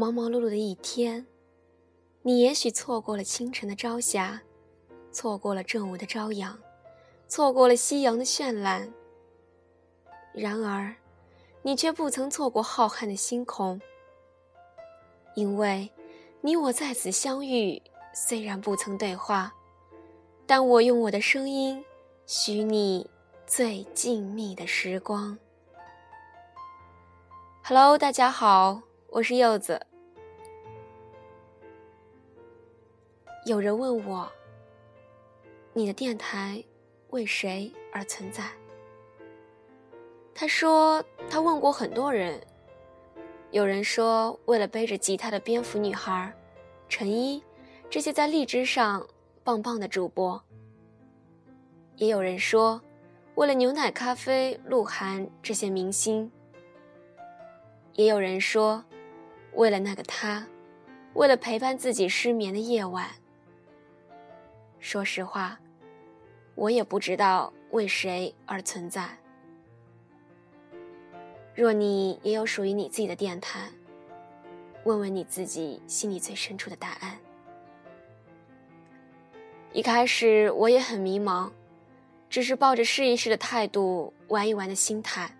忙忙碌碌的一天，你也许错过了清晨的朝霞，错过了正午的朝阳，错过了夕阳的绚烂。然而，你却不曾错过浩瀚的星空，因为，你我在此相遇，虽然不曾对话，但我用我的声音，许你最静谧的时光。Hello，大家好，我是柚子。有人问我，你的电台为谁而存在？他说他问过很多人，有人说为了背着吉他的蝙蝠女孩、陈一这些在荔枝上棒棒的主播，也有人说为了牛奶咖啡、鹿晗这些明星。也有人说，为了那个他，为了陪伴自己失眠的夜晚。说实话，我也不知道为谁而存在。若你也有属于你自己的电台，问问你自己心里最深处的答案。一开始我也很迷茫，只是抱着试一试的态度，玩一玩的心态。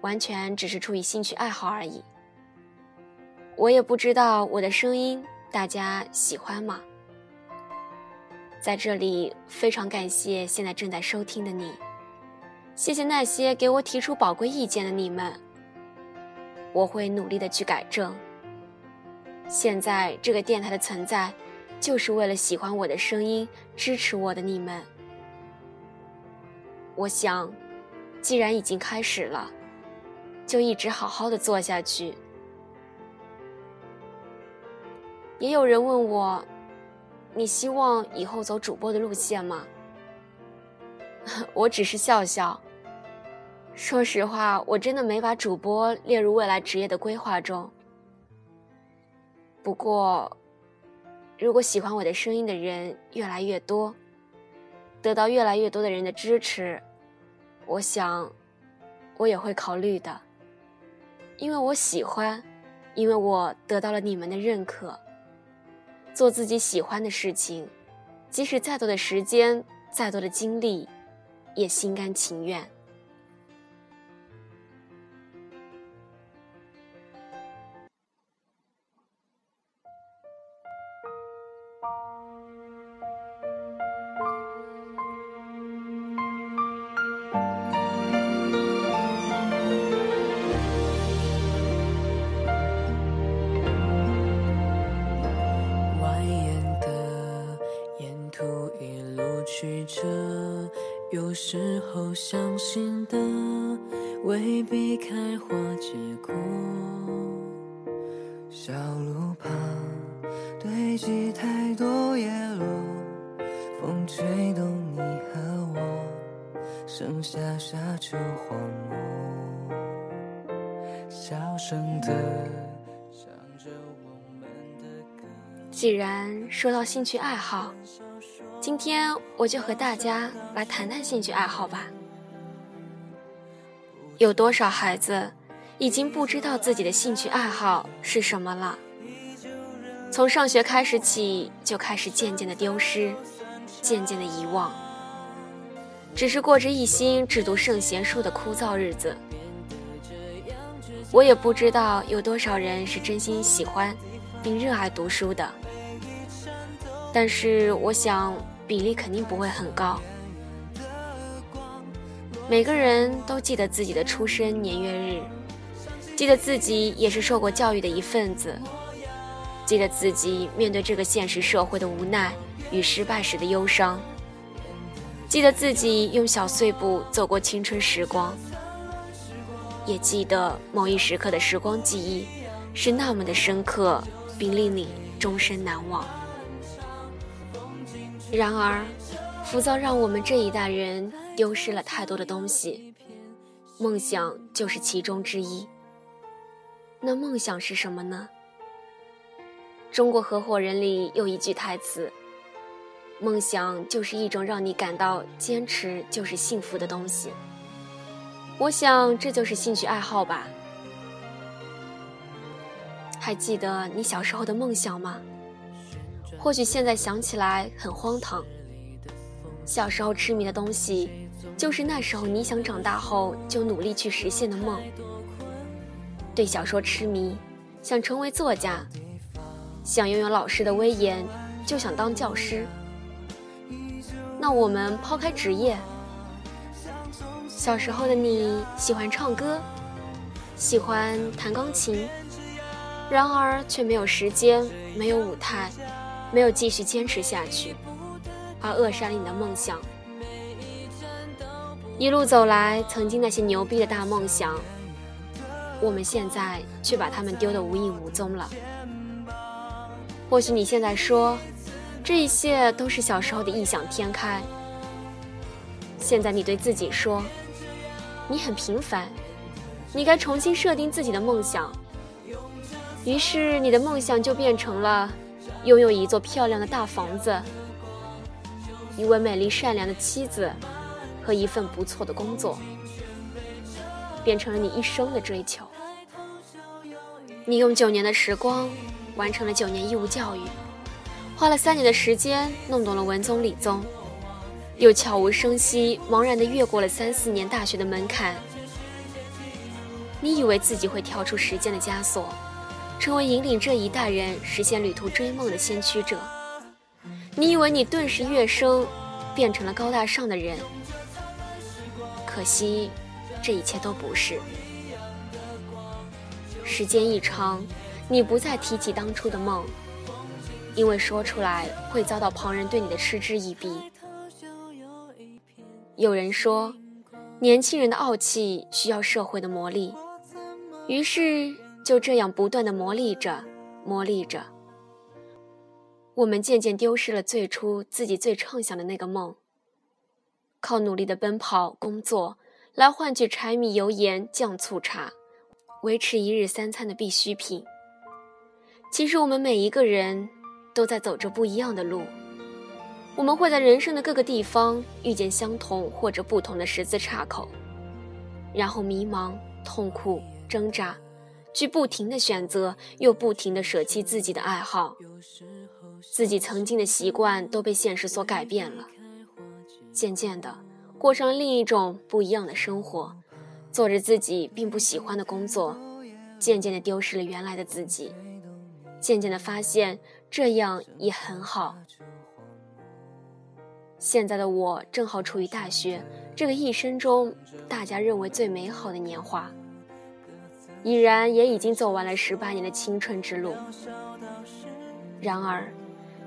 完全只是出于兴趣爱好而已。我也不知道我的声音大家喜欢吗？在这里非常感谢现在正在收听的你，谢谢那些给我提出宝贵意见的你们。我会努力的去改正。现在这个电台的存在，就是为了喜欢我的声音、支持我的你们。我想，既然已经开始了。就一直好好的做下去。也有人问我，你希望以后走主播的路线吗？我只是笑笑。说实话，我真的没把主播列入未来职业的规划中。不过，如果喜欢我的声音的人越来越多，得到越来越多的人的支持，我想，我也会考虑的。因为我喜欢，因为我得到了你们的认可。做自己喜欢的事情，即使再多的时间，再多的精力，也心甘情愿。有时候相信的未必开花结果，小路旁堆积太多叶落，风吹动你和我，剩下沙丘荒漠，小声的唱着我们的歌。既然说到兴趣爱好。今天我就和大家来谈谈兴趣爱好吧。有多少孩子已经不知道自己的兴趣爱好是什么了？从上学开始起，就开始渐渐的丢失，渐渐的遗忘，只是过着一心只读圣贤书的枯燥日子。我也不知道有多少人是真心喜欢并热爱读书的，但是我想。比例肯定不会很高。每个人都记得自己的出生年月日，记得自己也是受过教育的一份子，记得自己面对这个现实社会的无奈与失败时的忧伤，记得自己用小碎步走过青春时光，也记得某一时刻的时光记忆是那么的深刻，并令你终身难忘。然而，浮躁让我们这一代人丢失了太多的东西，梦想就是其中之一。那梦想是什么呢？中国合伙人里有一句台词：“梦想就是一种让你感到坚持就是幸福的东西。”我想这就是兴趣爱好吧。还记得你小时候的梦想吗？或许现在想起来很荒唐。小时候痴迷的东西，就是那时候你想长大后就努力去实现的梦。对小说痴迷，想成为作家，想拥有老师的威严，就想当教师。那我们抛开职业，小时候的你喜欢唱歌，喜欢弹钢琴，然而却没有时间，没有舞台，没有继续坚持下去，而扼杀了你的梦想。一路走来，曾经那些牛逼的大梦想，我们现在却把他们丢得无影无踪了。或许你现在说。这一切都是小时候的异想天开。现在你对自己说，你很平凡，你该重新设定自己的梦想。于是你的梦想就变成了拥有一座漂亮的大房子，一位美丽善良的妻子和一份不错的工作，变成了你一生的追求。你用九年的时光完成了九年义务教育。花了三年的时间弄懂了文综理综，又悄无声息、茫然地越过了三四年大学的门槛。你以为自己会跳出时间的枷锁，成为引领这一代人实现旅途追梦的先驱者？你以为你顿时跃升，变成了高大上的人？可惜，这一切都不是。时间一长，你不再提起当初的梦。因为说出来会遭到旁人对你的嗤之以鼻。有人说，年轻人的傲气需要社会的磨砺，于是就这样不断的磨砺着，磨砺着。我们渐渐丢失了最初自己最畅想的那个梦，靠努力的奔跑工作来换取柴米油盐酱醋茶，维持一日三餐的必需品。其实我们每一个人。都在走着不一样的路，我们会在人生的各个地方遇见相同或者不同的十字岔口，然后迷茫、痛苦、挣扎，去不停的选择，又不停的舍弃自己的爱好，自己曾经的习惯都被现实所改变了，渐渐的过上了另一种不一样的生活，做着自己并不喜欢的工作，渐渐的丢失了原来的自己，渐渐的发现。这样也很好。现在的我正好处于大学这个一生中大家认为最美好的年华，已然也已经走完了十八年的青春之路。然而，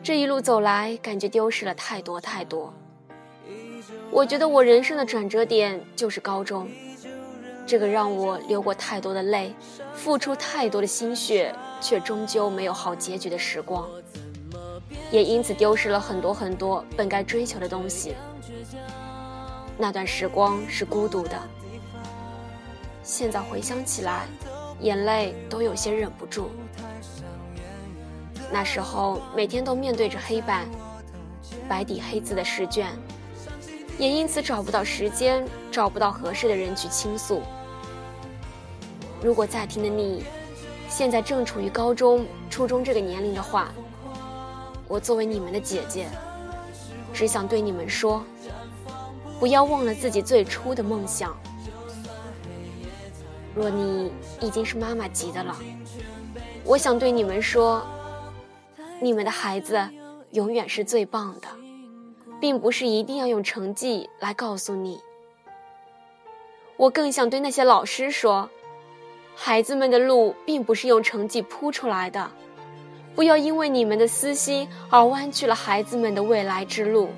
这一路走来，感觉丢失了太多太多。我觉得我人生的转折点就是高中，这个让我流过太多的泪，付出太多的心血。却终究没有好结局的时光，也因此丢失了很多很多本该追求的东西。那段时光是孤独的，现在回想起来，眼泪都有些忍不住。那时候每天都面对着黑板，白底黑字的试卷，也因此找不到时间，找不到合适的人去倾诉。如果在听的你。现在正处于高中、初中这个年龄的话，我作为你们的姐姐，只想对你们说：不要忘了自己最初的梦想。若你已经是妈妈级的了，我想对你们说：你们的孩子永远是最棒的，并不是一定要用成绩来告诉你。我更想对那些老师说。孩子们的路并不是用成绩铺出来的，不要因为你们的私心而弯曲了孩子们的未来之路。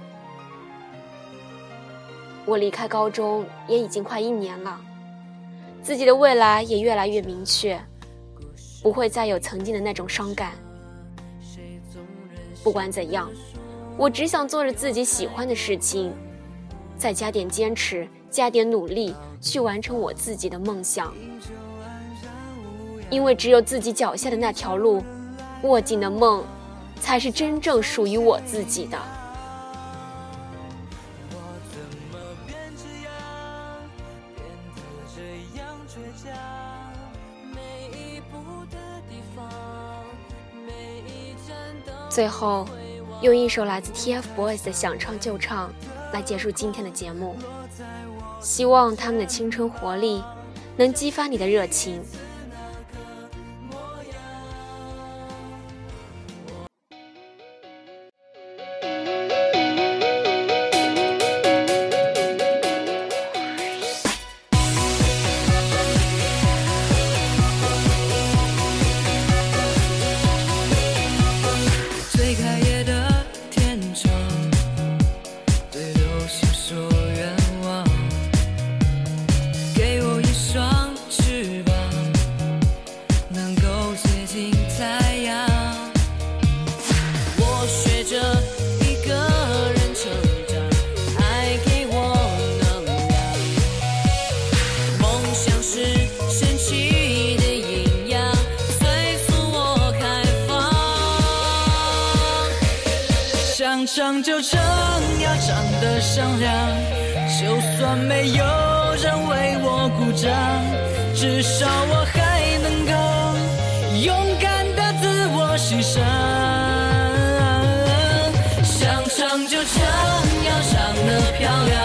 我离开高中也已经快一年了，自己的未来也越来越明确，不会再有曾经的那种伤感。不管怎样，我只想做着自己喜欢的事情，再加点坚持，加点努力，去完成我自己的梦想。因为只有自己脚下的那条路，握紧的梦，才是真正属于我自己的。倔强每一步的地方，每一最后用一首来自 TFBOYS 的《想唱就唱》来结束今天的节目，希望他们的青春活力能激发你的热情。心太阳我学着一个人成长爱给我能量。梦想是神奇的营养催促我开放。想唱就唱要唱得响亮就算没有人为我鼓掌至少我还勇敢的自我牺牲。想唱就唱，要唱得漂亮，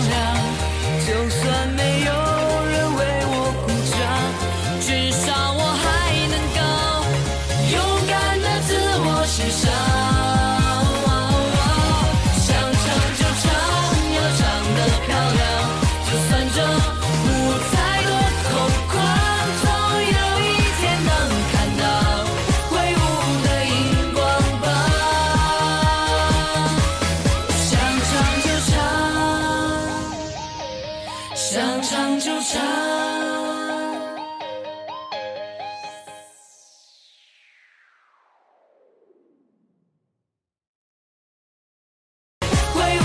想